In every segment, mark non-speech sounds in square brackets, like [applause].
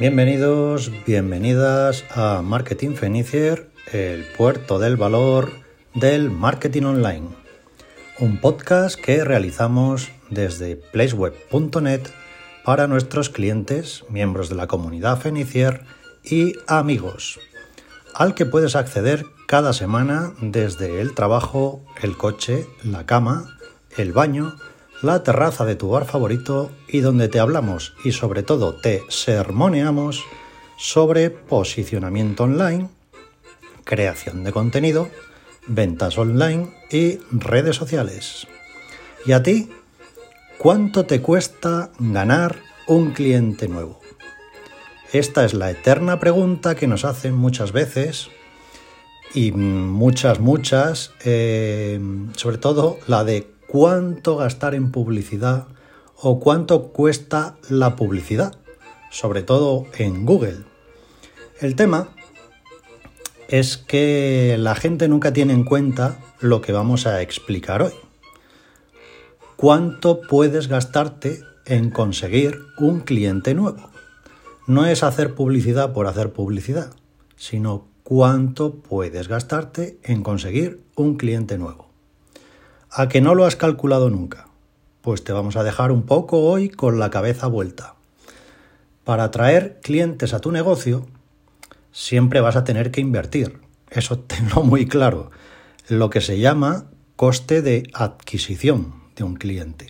Bienvenidos, bienvenidas a Marketing Fenicier, el puerto del valor del marketing online. Un podcast que realizamos desde placeweb.net para nuestros clientes, miembros de la comunidad Fenicier y amigos, al que puedes acceder cada semana desde el trabajo, el coche, la cama, el baño, la terraza de tu bar favorito y donde te hablamos y sobre todo te sermoneamos sobre posicionamiento online, creación de contenido, ventas online y redes sociales. ¿Y a ti? ¿Cuánto te cuesta ganar un cliente nuevo? Esta es la eterna pregunta que nos hacen muchas veces y muchas, muchas, eh, sobre todo la de cuánto gastar en publicidad o cuánto cuesta la publicidad, sobre todo en Google. El tema es que la gente nunca tiene en cuenta lo que vamos a explicar hoy. ¿Cuánto puedes gastarte en conseguir un cliente nuevo? No es hacer publicidad por hacer publicidad, sino cuánto puedes gastarte en conseguir un cliente nuevo. ¿A que no lo has calculado nunca? Pues te vamos a dejar un poco hoy con la cabeza vuelta. Para atraer clientes a tu negocio, siempre vas a tener que invertir. Eso [laughs] tenlo muy claro. Lo que se llama coste de adquisición de un cliente.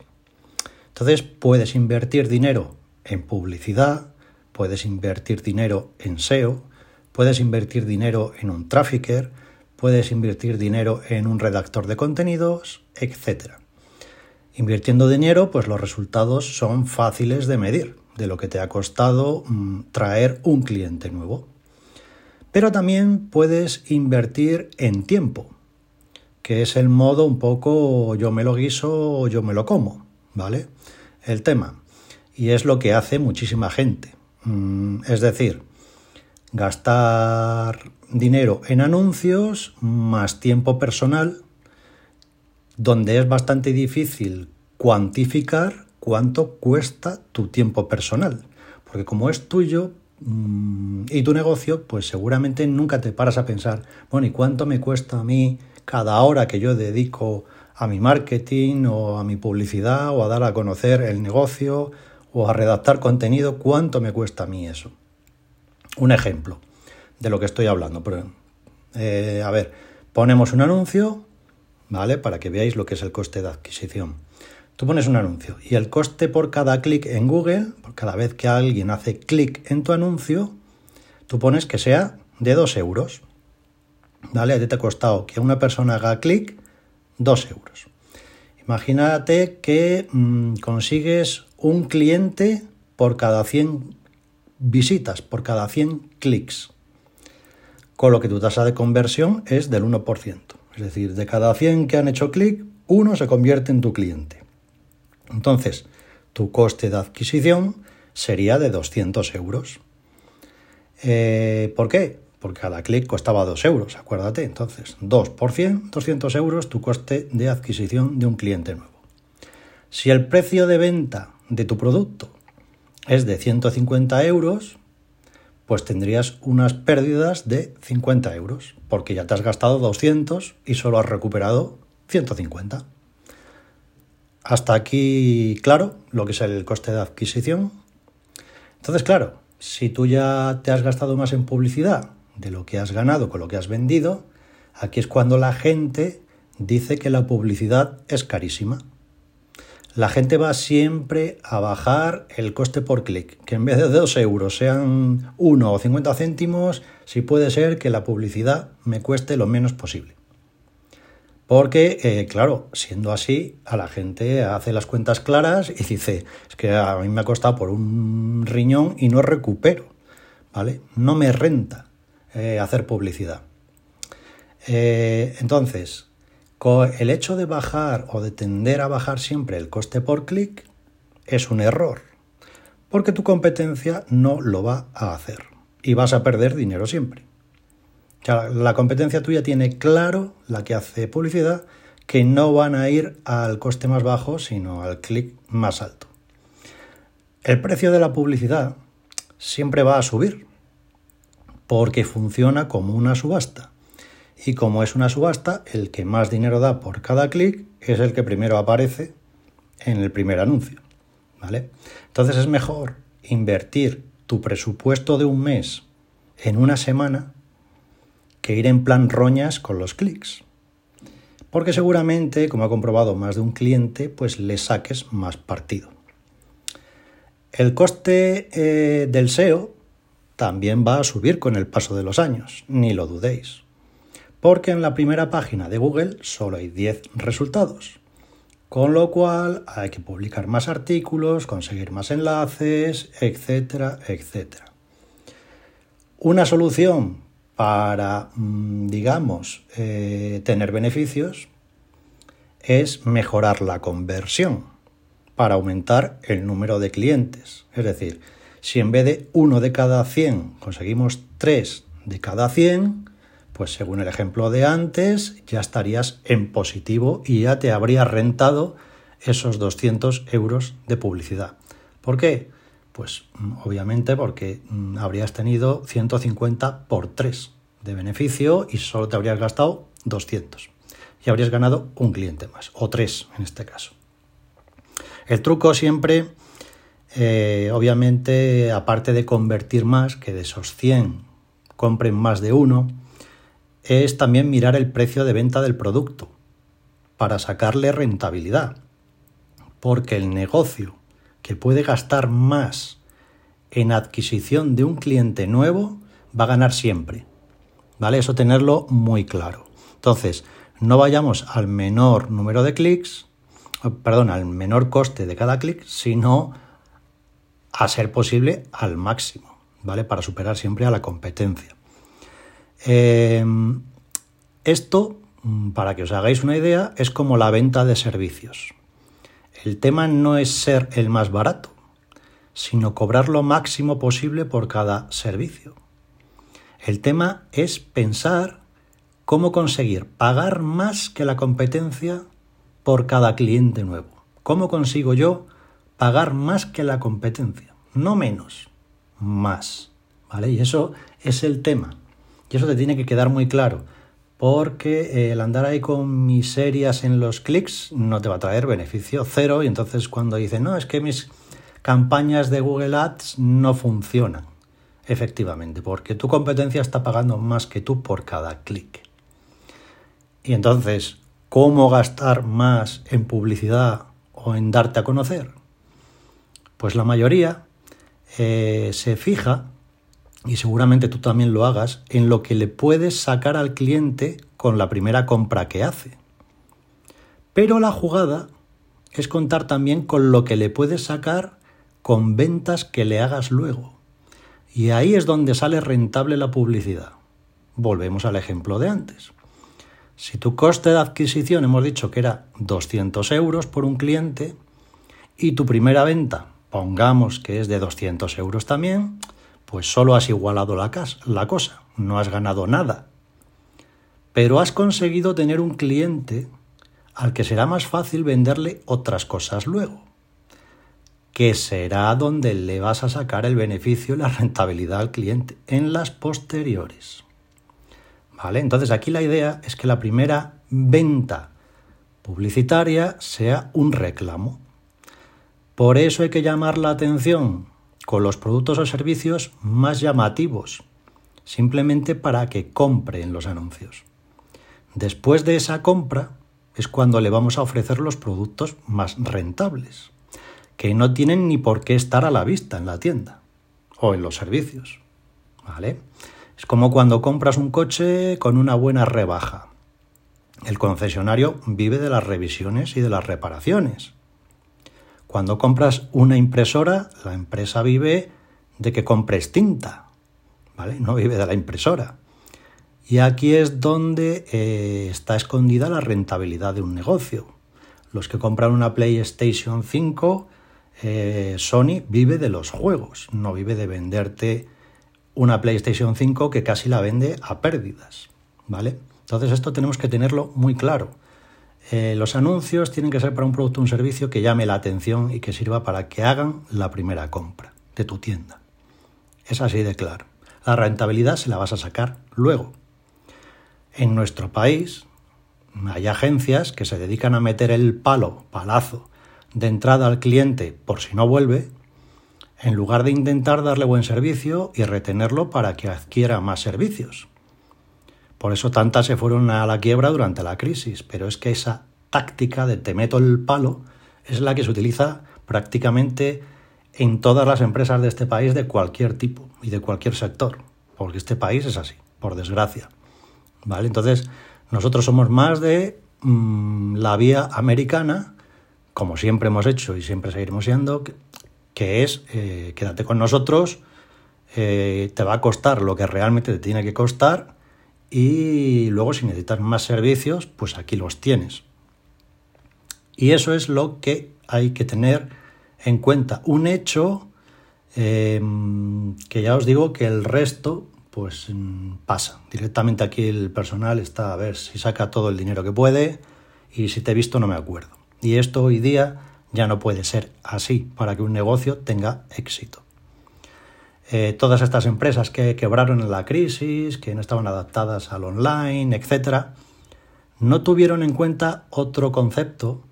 Entonces puedes invertir dinero en publicidad, puedes invertir dinero en SEO, puedes invertir dinero en un trafficker, puedes invertir dinero en un redactor de contenidos, etc. Invirtiendo dinero, pues los resultados son fáciles de medir, de lo que te ha costado mm, traer un cliente nuevo. Pero también puedes invertir en tiempo, que es el modo un poco yo me lo guiso o yo me lo como, ¿vale? El tema. Y es lo que hace muchísima gente. Mm, es decir, gastar dinero en anuncios más tiempo personal, donde es bastante difícil cuantificar cuánto cuesta tu tiempo personal. Porque como es tuyo mm, y tu negocio, pues seguramente nunca te paras a pensar, bueno, ¿y cuánto me cuesta a mí cada hora que yo dedico a mi marketing o a mi publicidad o a dar a conocer el negocio o a redactar contenido? ¿Cuánto me cuesta a mí eso? Un ejemplo de lo que estoy hablando. Pero, eh, a ver, ponemos un anuncio, ¿vale? Para que veáis lo que es el coste de adquisición. Tú pones un anuncio y el coste por cada clic en Google, por cada vez que alguien hace clic en tu anuncio, tú pones que sea de 2 euros. ¿Vale? A ti te ha costado que una persona haga clic 2 euros. Imagínate que mm, consigues un cliente por cada 100 visitas, por cada 100 clics con lo que tu tasa de conversión es del 1%. Es decir, de cada 100 que han hecho clic, uno se convierte en tu cliente. Entonces, tu coste de adquisición sería de 200 euros. Eh, ¿Por qué? Porque cada clic costaba 2 euros, acuérdate. Entonces, 2 por 100, 200 euros tu coste de adquisición de un cliente nuevo. Si el precio de venta de tu producto es de 150 euros, pues tendrías unas pérdidas de 50 euros, porque ya te has gastado 200 y solo has recuperado 150. Hasta aquí, claro, lo que es el coste de adquisición. Entonces, claro, si tú ya te has gastado más en publicidad de lo que has ganado con lo que has vendido, aquí es cuando la gente dice que la publicidad es carísima la gente va siempre a bajar el coste por clic, que en vez de 2 euros sean 1 o 50 céntimos, si puede ser que la publicidad me cueste lo menos posible. Porque, eh, claro, siendo así, a la gente hace las cuentas claras y dice, es que a mí me ha costado por un riñón y no recupero, ¿vale? No me renta eh, hacer publicidad. Eh, entonces, el hecho de bajar o de tender a bajar siempre el coste por clic es un error, porque tu competencia no lo va a hacer y vas a perder dinero siempre. la competencia tuya tiene claro, la que hace publicidad, que no van a ir al coste más bajo, sino al clic más alto. El precio de la publicidad siempre va a subir, porque funciona como una subasta. Y como es una subasta, el que más dinero da por cada clic es el que primero aparece en el primer anuncio. ¿Vale? Entonces es mejor invertir tu presupuesto de un mes en una semana que ir en plan roñas con los clics. Porque seguramente, como ha comprobado más de un cliente, pues le saques más partido. El coste eh, del SEO también va a subir con el paso de los años, ni lo dudéis. Porque en la primera página de Google solo hay 10 resultados. Con lo cual hay que publicar más artículos, conseguir más enlaces, etcétera, etcétera. Una solución para, mm, digamos, eh, tener beneficios es mejorar la conversión para aumentar el número de clientes. Es decir, si en vez de uno de cada 100 conseguimos tres de cada 100, pues según el ejemplo de antes, ya estarías en positivo y ya te habría rentado esos 200 euros de publicidad. ¿Por qué? Pues mm, obviamente porque mm, habrías tenido 150 por 3 de beneficio y solo te habrías gastado 200. Y habrías ganado un cliente más, o tres en este caso. El truco siempre, eh, obviamente, aparte de convertir más, que de esos 100 compren más de uno, es también mirar el precio de venta del producto para sacarle rentabilidad. Porque el negocio que puede gastar más en adquisición de un cliente nuevo va a ganar siempre. ¿Vale? Eso tenerlo muy claro. Entonces, no vayamos al menor número de clics, perdón, al menor coste de cada clic, sino a ser posible al máximo, ¿vale? Para superar siempre a la competencia. Em, esto, mm, para que os hagáis una idea, es como la venta de servicios. El tema no es ser el más barato, sino cobrar lo máximo posible por cada servicio. El tema es pensar cómo conseguir pagar más que la competencia por cada cliente nuevo. ¿Cómo consigo yo pagar más que la competencia? No menos, más. ¿Vale? Y eso es el tema. Y eso te tiene que quedar muy claro. Porque el andar ahí con miserias en los clics no te va a traer beneficio cero. Y entonces cuando dicen, no, es que mis campañas de Google Ads no funcionan. Efectivamente, porque tu competencia está pagando más que tú por cada clic. Y entonces, ¿Cómo gastar más en publicidad o en darte a conocer? Pues la mayoría eh, se fija, y seguramente tú también lo hagas, en lo que le puedes sacar al cliente con la primera compra que hace. Pero la jugada es contar también con lo que le puedes sacar con ventas que le hagas luego. Y ahí es donde sale rentable la publicidad. Volvemos al ejemplo de antes. Si tu coste de adquisición hemos dicho que era 200 euros por un cliente y tu primera venta, pongamos que es de 200 euros también, pues solo has igualado la, la cosa, no has ganado nada. Pero has conseguido tener un cliente al que será más fácil venderle otras cosas luego, que será donde le vas a sacar el beneficio y la [laughs] rentabilidad al cliente en las posteriores. Entonces aquí la idea es que la primera venta publicitaria sea un reclamo. Por eso hay que llamar la atención con los productos o servicios más llamativos, simplemente para que compre en los anuncios. Después de esa compra es cuando le vamos a ofrecer los productos más rentables, que no tienen ni por qué estar a la vista en la tienda o en los servicios. ¿Vale? Es como cuando compras un coche con una buena rebaja. El concesionario vive de las revisiones y de las reparaciones. Cuando compras una impresora, la empresa vive de que compres tinta, ¿vale? No vive de la impresora. Y aquí es donde eh, está escondida la rentabilidad de un negocio. Los que compran una PlayStation 5, eh, Sony vive de los juegos, no vive de venderte una PlayStation 5 que casi la vende a pérdidas, ¿vale? Entonces esto tenemos que tenerlo muy claro. Eh, los anuncios tienen que ser para un producto o un servicio que llame la atención y que sirva para que hagan la primera compra de tu tienda. Es así de claro. La rentabilidad se la vas a sacar luego. En nuestro país hay agencias que se dedican a meter el palo, palazo, de entrada al cliente por si no vuelve, en lugar de intentar darle buen servicio y retenerlo para que adquiera más servicios. Por eso tantas se fueron a la quiebra durante la crisis, pero es que esa táctica de te meto el palo es la que se utiliza prácticamente en todas las empresas de este país de cualquier tipo y de cualquier sector, porque este país es así, por desgracia. ¿Vale? Entonces, nosotros somos más de mm, la vía americana, como siempre hemos hecho y siempre seguiremos siendo, que, es eh, quédate con nosotros, eh, te va a costar lo que realmente te tiene que costar y luego si necesitas más servicios, pues aquí los tienes. Y eso es lo que hay que tener en cuenta. Un hecho eh, que ya os digo que el resto pues mm, pasa. Directamente aquí el personal está a ver si saca todo el dinero que puede y si te he visto no me acuerdo. Y esto hoy día ya no puede ser así para que un negocio tenga éxito. Eh, todas estas empresas que quebraron en la crisis, que no estaban adaptadas al online, etc., no tuvieron en cuenta otro concepto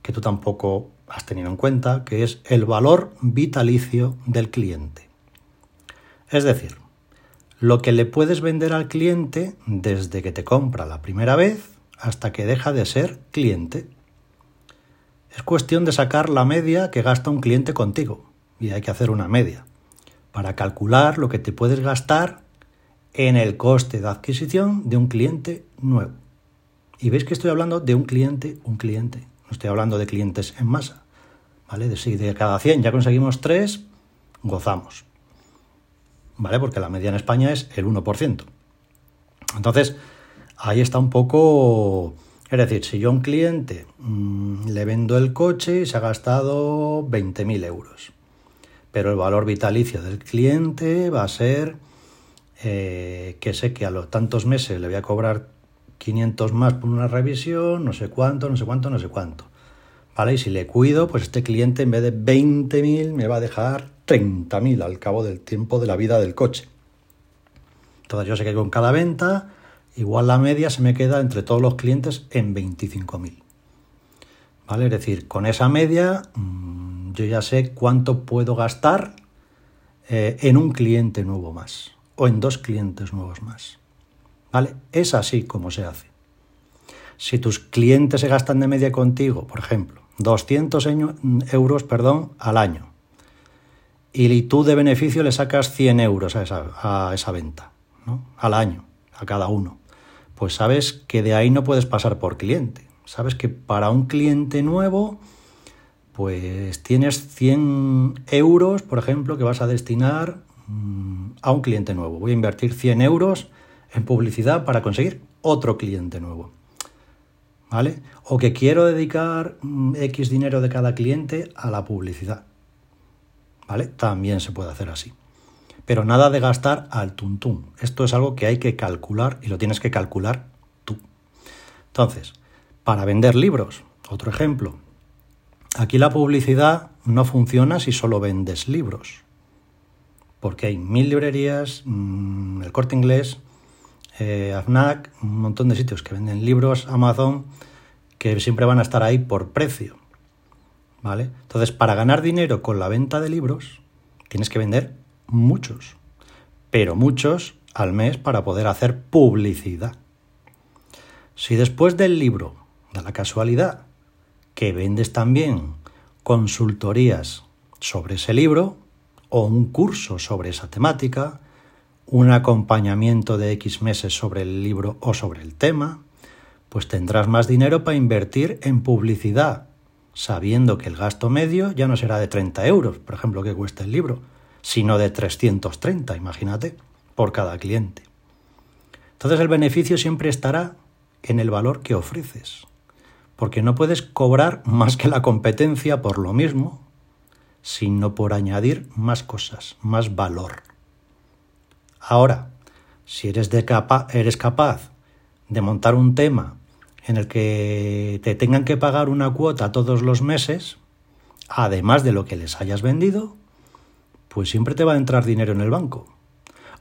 que tú tampoco has tenido en cuenta, que es el valor vitalicio del cliente. Es decir, lo que le puedes vender al cliente desde que te compra la primera vez hasta que deja de ser cliente. Es cuestión de sacar la media que gasta un cliente contigo, y hay que hacer una media, para calcular lo que te puedes gastar en el coste de adquisición de un cliente nuevo. Y veis que estoy hablando de un cliente, un cliente. No estoy hablando de clientes en masa. ¿Vale? De si de cada 100 ya conseguimos 3, gozamos. ¿vale? Porque la media en España es el 1%. Entonces, ahí está un poco... Es decir, si yo a un cliente mm, le vendo el coche y se ha gastado 20.000 euros, pero el valor vitalicio del cliente va a ser eh, que sé que a los tantos meses le voy a cobrar 500 más por una revisión, no sé cuánto, no sé cuánto, no sé cuánto. ¿Vale? Y si le cuido, pues este cliente en vez de 20.000 me va a dejar 30.000 al cabo del tiempo de la vida del coche. Entonces yo sé que con cada venta, igual la media se me queda entre todos los clientes en 25.000. ¿Vale? Es decir, con esa media mm, yo ya sé cuánto puedo gastar eh, en un cliente nuevo más o en dos clientes nuevos más. ¿Vale? Es así como se hace. Si tus clientes se gastan de media contigo, por ejemplo, 200 euros perdón, al año, y tú de beneficio le sacas 100 euros a esa, a esa venta, ¿no? al año, a cada uno. Pues sabes que de ahí no puedes pasar por cliente. Sabes que para un cliente nuevo, pues tienes 100 euros, por ejemplo, que vas a destinar mm, a un cliente nuevo. Voy a invertir 100 euros en publicidad para conseguir otro cliente nuevo. ¿Vale? O que quiero dedicar mm, X dinero de cada cliente a la publicidad. ¿vale? También se puede hacer así. Pero nada de gastar al tuntún. Esto es algo que hay que calcular y lo tienes que calcular tú. Entonces, para vender libros, otro ejemplo. Aquí la publicidad no funciona si solo vendes libros. Porque hay mil librerías, mm, el corte inglés, eh, AFNAC, un montón de sitios que venden libros, Amazon, que siempre van a estar ahí por precio. ¿vale? Entonces, para ganar dinero con la venta de libros, tienes que vender muchos, pero muchos al mes para poder hacer publicidad. Si después del libro da la casualidad que vendes también consultorías sobre ese libro o un curso sobre esa temática, un acompañamiento de X meses sobre el libro o sobre el tema, pues tendrás más dinero para invertir en publicidad sabiendo que el gasto medio ya no será de 30 euros, por ejemplo, que cuesta el libro, sino de 330, imagínate, por cada cliente. Entonces el beneficio siempre estará en el valor que ofreces, porque no puedes cobrar más que la competencia por lo mismo, sino por añadir más cosas, más valor. Ahora, si eres, capaz de montar un tema en el que te tengan que pagar una cuota todos los meses, además de lo que les hayas vendido, pues siempre te va a entrar dinero en el banco.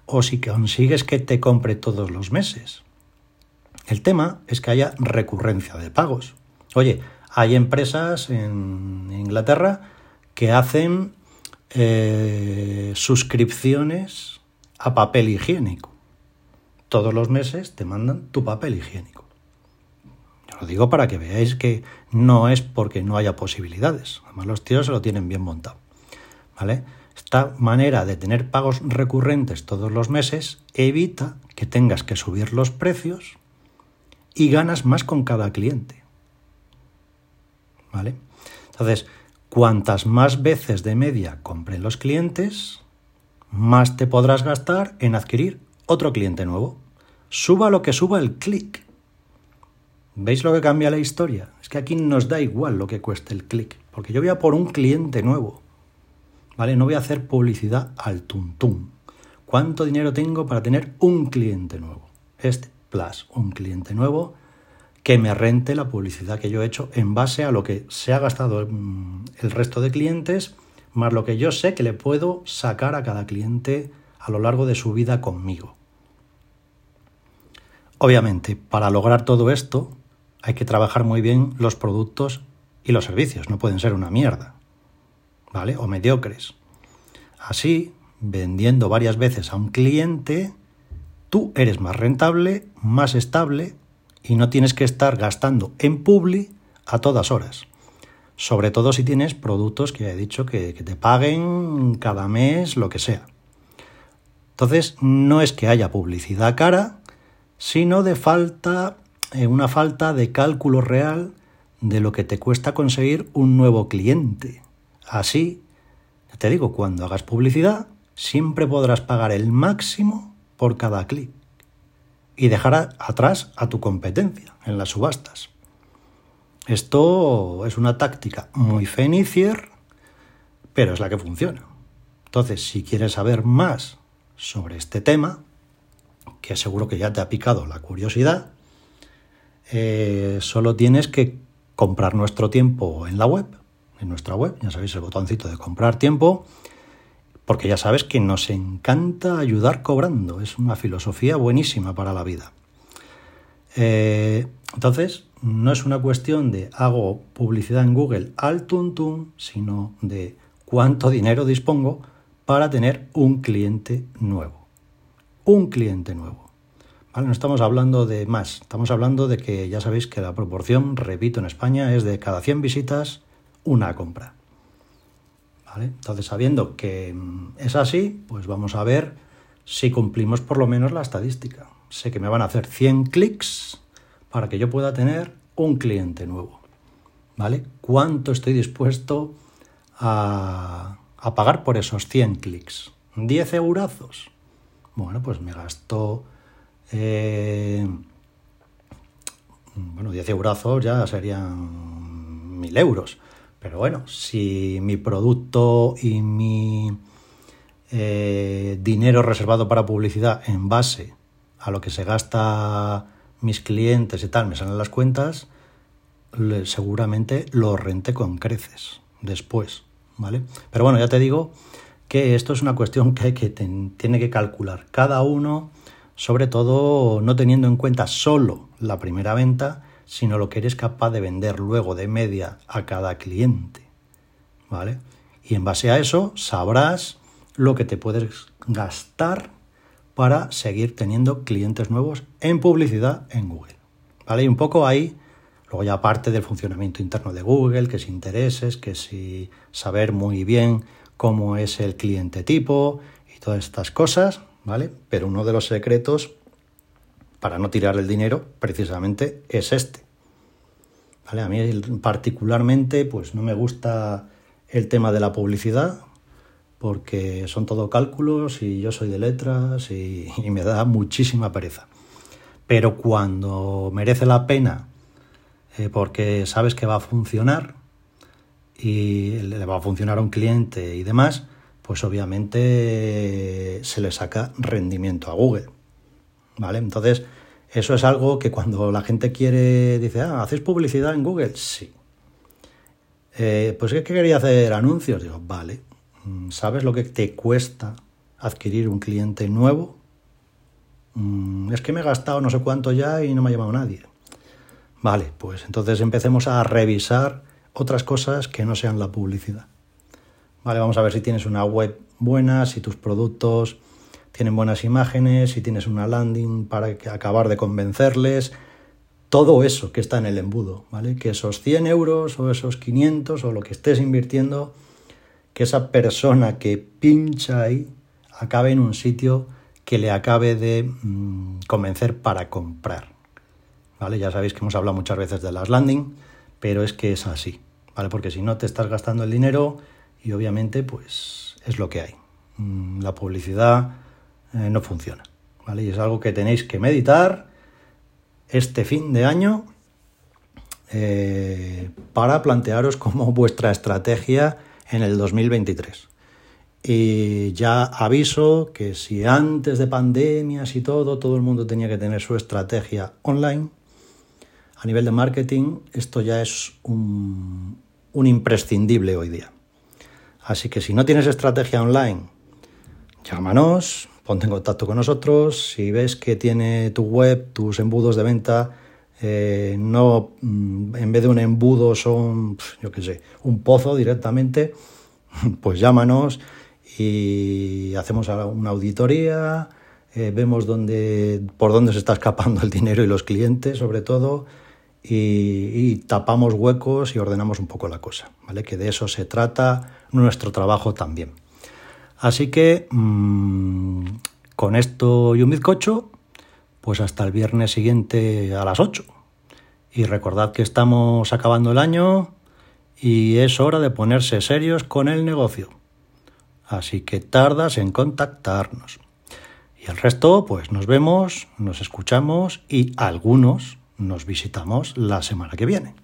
O si consigues que te compre todos los meses. El tema es que haya recurrencia de pagos. Oye, hay empresas en Inglaterra que hacen eh, suscripciones a papel higiénico. Todos los meses te mandan tu papel higiénico. Yo lo digo para que veáis que no es porque no haya posibilidades. Además los tíos se lo tienen bien montado. ¿Vale? Esta manera de tener pagos recurrentes todos los meses evita que tengas que subir los precios y ganas más con cada cliente. ¿Vale? Entonces, cuantas más veces de media compren los clientes, más te podrás gastar en adquirir otro cliente nuevo. Suba lo que suba el clic. ¿Veis lo que cambia la historia? Es que aquí nos da igual lo que cueste el clic, porque yo voy a por un cliente nuevo. ¿Vale? No voy a hacer publicidad al tuntum. ¿Cuánto dinero tengo para tener un cliente nuevo? Este plus un cliente nuevo que me rente la publicidad que yo he hecho en base a lo que se ha gastado mm, el resto de clientes, más lo que yo sé que le puedo sacar a cada cliente a lo largo de su vida conmigo. Obviamente, para lograr todo esto hay que trabajar muy bien los productos y los servicios, no pueden ser una mierda, ¿vale? O mediocres. Así, vendiendo varias veces a un cliente, tú eres más rentable, más estable y no tienes que estar gastando en Publi a todas horas. Sobre todo si tienes productos que he dicho que, te paguen cada mes lo que sea. Entonces, no es que haya publicidad cara, sino de falta, eh, una falta de cálculo real de lo que te cuesta conseguir un nuevo cliente. Así, te digo, cuando hagas publicidad, siempre podrás pagar el máximo por cada clic y dejar atrás a tu competencia en las subastas. Esto es una táctica muy fenicier, pero es la que funciona. Entonces, si quieres saber más sobre este tema, que seguro que ya te ha picado la curiosidad, eh, solo tienes que comprar nuestro tiempo en la web, en nuestra web, ya sabéis el botoncito de comprar tiempo, porque ya sabes que nos encanta ayudar cobrando, es una filosofía buenísima para la vida. Eh, entonces, no es una cuestión de hago publicidad en Google al tuntum, sino de cuánto dinero dispongo para tener un cliente nuevo. Un cliente nuevo. No estamos hablando de más, estamos hablando de que ya sabéis que la proporción, repito, en España es de cada 100 visitas, una compra. Entonces, sabiendo que mm, es así, pues vamos a ver si cumplimos por lo menos la estadística. Sé que me van a hacer 100 clics para que yo pueda tener un cliente nuevo. ¿Vale? ¿Cuánto estoy dispuesto a, pagar por esos 100 clics? ¿10 eurazos? Bueno, pues me gasto... Eh, bueno, 10 eurazos ya serían 1000 euros. Pero bueno, si mi producto y mi eh, dinero reservado para publicidad en base a lo que se gasta mis clientes y tal me salen las cuentas, seguramente lo rente con creces después, ¿vale? Pero bueno, ya te digo que esto es una cuestión que, tiene que calcular cada uno, sobre todo no teniendo en cuenta solo la primera venta, sino lo que eres capaz de vender luego de media a cada cliente. ¿Vale? Y en base a eso sabrás lo que te puedes gastar para seguir teniendo clientes nuevos en publicidad en Google. ¿Vale? Y un poco ahí, luego ya aparte del funcionamiento interno de Google, que si intereses, que si saber muy bien cómo es el cliente tipo y todas estas cosas, ¿vale? Pero uno de los secretos para no tirar el dinero precisamente es este. ¿Vale? A mí particularmente pues no me gusta el tema de la publicidad porque son todo cálculos y yo soy de letras y, me da muchísima pereza. Pero cuando merece la pena eh, porque sabes que va a funcionar y le va a funcionar a un cliente y demás, pues obviamente se le saca rendimiento a Google. ¿Vale? Entonces, eso es algo que cuando la gente quiere, dice, ah, ¿hacéis publicidad en Google? Sí. Eh, pues ¿qué quería hacer anuncios? Digo, vale, Mm, ¿Sabes lo que te cuesta adquirir un cliente nuevo? Mm, es que me he gastado no sé cuánto ya y no me ha llamado nadie. Vale, pues entonces empecemos a revisar otras cosas que no sean la publicidad. Vale, vamos a ver si tienes una web buena, si tus productos tienen buenas imágenes, si tienes una landing para acabar de convencerles, todo eso que está en el embudo, ¿vale? Que esos 100 euros o esos 500 o lo que estés invirtiendo, que esa persona que pincha ahí acabe en un sitio que le acabe de mm, convencer para comprar, ¿vale? Ya sabéis que hemos hablado muchas veces de las landing, pero es que es así, ¿vale? Porque si no te estás gastando el dinero y obviamente pues es lo que hay. Mm, la publicidad eh, no funciona, ¿vale? Y es algo que tenéis que meditar este fin de año eh, para plantearos como [laughs] vuestra estrategia en el 2023. Y ya aviso que si antes de pandemias y todo, todo el mundo tenía que tener su estrategia online, a nivel de marketing, esto ya es un, un imprescindible hoy día. Así que si no tienes estrategia online, llámanos, ponte en contacto con nosotros. Si ves que tiene tu web, tus embudos de venta, eh, no mm, en vez de un embudo son, yo qué sé, un pozo directamente, [laughs] pues llámanos y hacemos una auditoría, eh, vemos dónde, por dónde se está escapando el dinero y los clientes, sobre todo, y, tapamos huecos y ordenamos un poco la cosa, ¿vale? Que de eso se trata nuestro trabajo también. Así que mmm, con esto y un bizcocho, pues hasta el viernes siguiente a las 8. Y recordad que estamos acabando el año y es hora de ponerse serios con el negocio. Así que tardas en contactarnos. Y el resto, pues nos vemos, nos escuchamos y algunos nos visitamos la semana que viene.